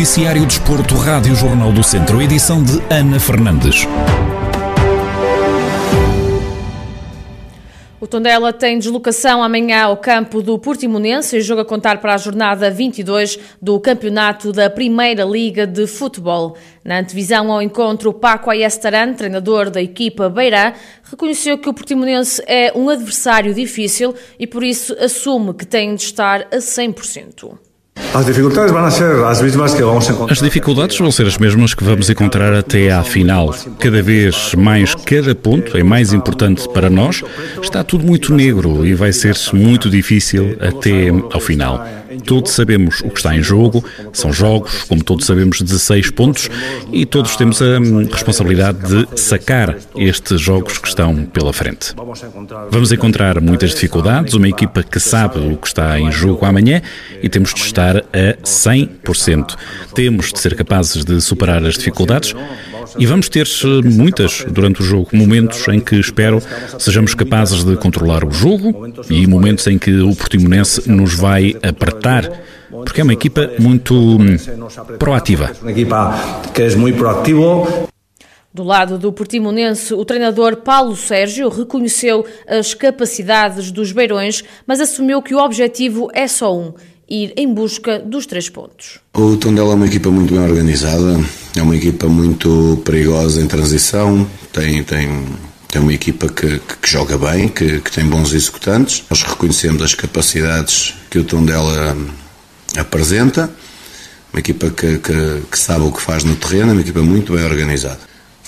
Noticiário Desporto, Rádio Jornal do Centro, edição de Ana Fernandes. O Tondela tem deslocação amanhã ao campo do Portimonense e joga a contar para a jornada 22 do campeonato da Primeira Liga de Futebol. Na antevisão ao encontro, Paco Ayestaran, treinador da equipa Beirã, reconheceu que o Portimonense é um adversário difícil e por isso assume que tem de estar a 100%. As dificuldades vão ser as mesmas que vamos encontrar. As dificuldades vão ser as mesmas que vamos encontrar até à final. Cada vez mais, cada ponto é mais importante para nós. Está tudo muito negro e vai ser muito difícil até ao final. Todos sabemos o que está em jogo, são jogos, como todos sabemos, 16 pontos e todos temos a hum, responsabilidade de sacar estes jogos que estão pela frente. Vamos encontrar muitas dificuldades, uma equipa que sabe o que está em jogo amanhã e temos de estar a 100%. Temos de ser capazes de superar as dificuldades e vamos ter muitas durante o jogo, momentos em que espero sejamos capazes de controlar o jogo e momentos em que o Portimonense nos vai apertar, porque é uma equipa muito hum, proativa. Uma equipa que é muito proativa. Do lado do Portimonense, o treinador Paulo Sérgio reconheceu as capacidades dos Beirões, mas assumiu que o objetivo é só um ir em busca dos três pontos. O Tondela é uma equipa muito bem organizada, é uma equipa muito perigosa em transição, tem, tem, tem uma equipa que, que, joga bem, que, que, tem bons executantes. Nós reconhecemos as capacidades que o Tondela apresenta, uma equipa que, que, que sabe o que faz no terreno, uma equipa muito bem organizada.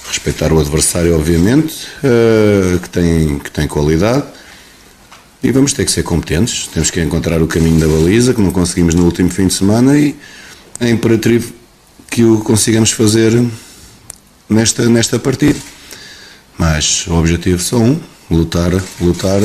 Respeitar o adversário, obviamente, uh, que, tem, que tem qualidade e vamos ter que ser competentes, temos que encontrar o caminho da baliza, que não conseguimos no último fim de semana, e é imperativo que o consigamos fazer nesta, nesta partida. Mas o objetivo só um: lutar, lutar,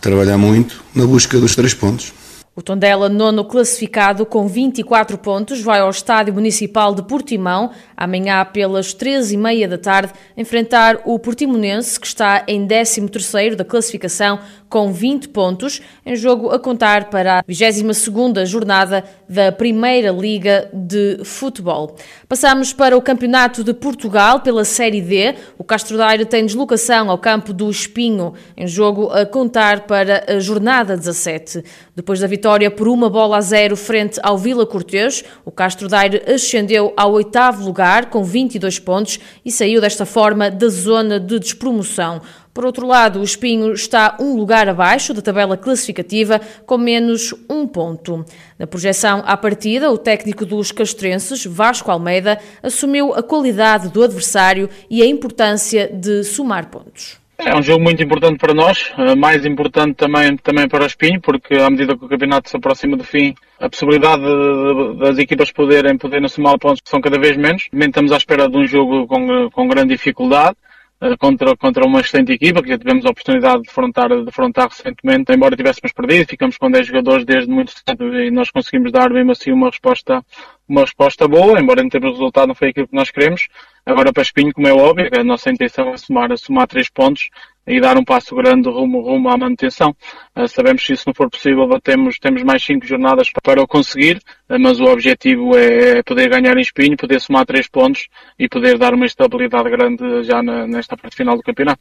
trabalhar muito na busca dos três pontos. O Tondela, nono classificado com 24 pontos, vai ao Estádio Municipal de Portimão, amanhã pelas 13h30 da tarde, enfrentar o Portimonense, que está em 13º da classificação com 20 pontos, em jogo a contar para a 22ª jornada da Primeira Liga de Futebol. Passamos para o Campeonato de Portugal pela Série D. O Castro Daire tem deslocação ao campo do Espinho, em jogo a contar para a jornada 17. Depois da vitória por uma bola a zero frente ao Vila Cortês, o Castro Daire ascendeu ao oitavo lugar com 22 pontos e saiu desta forma da zona de despromoção. Por outro lado, o Espinho está um lugar abaixo da tabela classificativa, com menos um ponto. Na projeção à partida, o técnico dos castrenses, Vasco Almeida, assumiu a qualidade do adversário e a importância de somar pontos. É um jogo muito importante para nós, eh, mais importante também, também para o Espinho, porque à medida que o campeonato se aproxima do fim, a possibilidade de, de, das equipas poderem, poderem somar pontos são cada vez menos. Também estamos à espera de um jogo com, com grande dificuldade. Eh, contra, contra uma excelente equipa que tivemos a oportunidade de afrontar, de recentemente, embora tivéssemos perdido, ficamos com 10 jogadores desde muito cedo e nós conseguimos dar mesmo assim uma resposta, uma resposta boa, embora em termos de resultado não foi aquilo que nós queremos. Agora para Espinho, como é óbvio, a nossa intenção é somar, somar três pontos e dar um passo grande rumo, rumo à manutenção. Uh, sabemos que se isso não for possível, temos, temos mais cinco jornadas para o conseguir, uh, mas o objetivo é, é, poder ganhar em espinho, poder somar três pontos e poder dar uma estabilidade grande já na, nesta parte final do campeonato.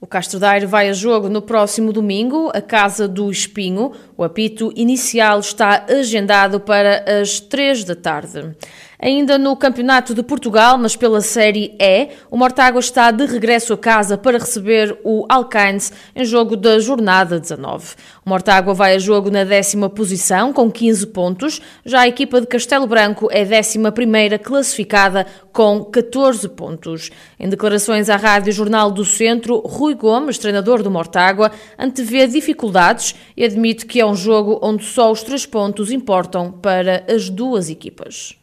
O Castro Daire vai a jogo no próximo domingo, a Casa do Espinho. O apito inicial está agendado para as três da tarde. Ainda no Campeonato de Portugal, mas pela Série E, o Mortágua está de regresso a casa para receber o Alcaines em jogo da jornada 19. O Mortágua vai a jogo na décima posição, com 15 pontos. Já a equipa de Castelo Branco é décima primeira classificada com 14 pontos. Em declarações à Rádio Jornal do Centro, Rui Gomes, treinador do Mortágua, antevê dificuldades e admite que é um jogo onde só os três pontos importam para as duas equipas.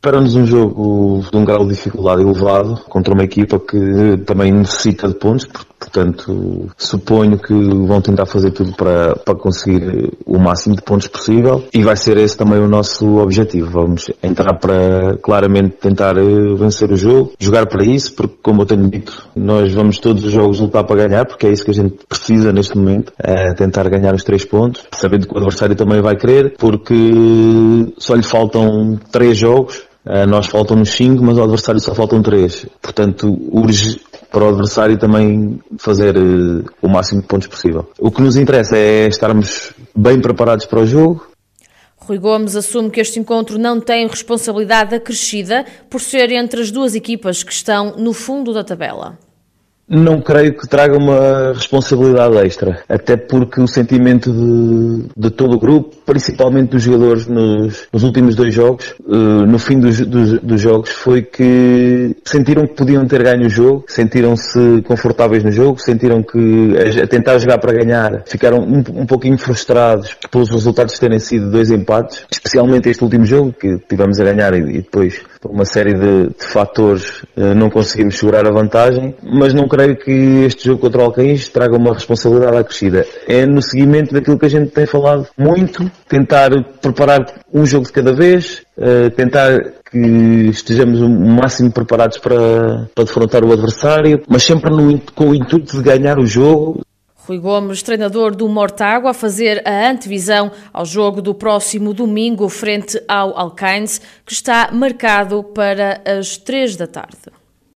Para-nos um jogo de um grau de dificuldade elevado contra uma equipa que também necessita de pontos, Portanto, suponho que vão tentar fazer tudo para, para conseguir o máximo de pontos possível e vai ser esse também o nosso objetivo. Vamos entrar para claramente tentar eh, vencer o jogo, jogar para isso, porque como eu tenho dito, nós vamos todos os jogos lutar para ganhar, porque é isso que a gente precisa neste momento, é tentar ganhar os três pontos, sabendo que o adversário também vai querer, porque só lhe faltam três jogos, nós faltam-nos cinco, mas ao adversário só faltam três. Portanto, urge para o adversário também fazer uh, o máximo de pontos possível. O que nos interessa é estarmos bem preparados para o jogo. Rui Gomes assume que este encontro não tem responsabilidade acrescida por ser entre as duas equipas que estão no fundo da tabela. Não creio que traga uma responsabilidade extra, até porque o sentimento de, de todo o grupo, principalmente dos jogadores nos, nos últimos dois jogos, uh, no fim dos, dos, dos, jogos, foi que sentiram que podiam ter ganho o jogo, sentiram-se confortáveis no jogo, sentiram que a, tentar jogar para ganhar ficaram um, um pouquinho frustrados pelos resultados terem sido dois empates, especialmente este último jogo que tivemos a ganhar e, e depois por uma série de, de fatores uh, não conseguimos segurar a vantagem, mas não creio creio que este jogo contra o Alcaíns traga uma responsabilidade acrescida. É no seguimento daquilo que a gente tem falado muito, tentar preparar um jogo de cada vez, uh, tentar que estejamos o máximo preparados para, para defrontar o adversário, mas sempre no, com o intuito de ganhar o jogo. Rui Gomes, treinador do Mortágua, a fazer a antevisão ao jogo do próximo domingo frente ao Alcaines, que está marcado para as três da tarde.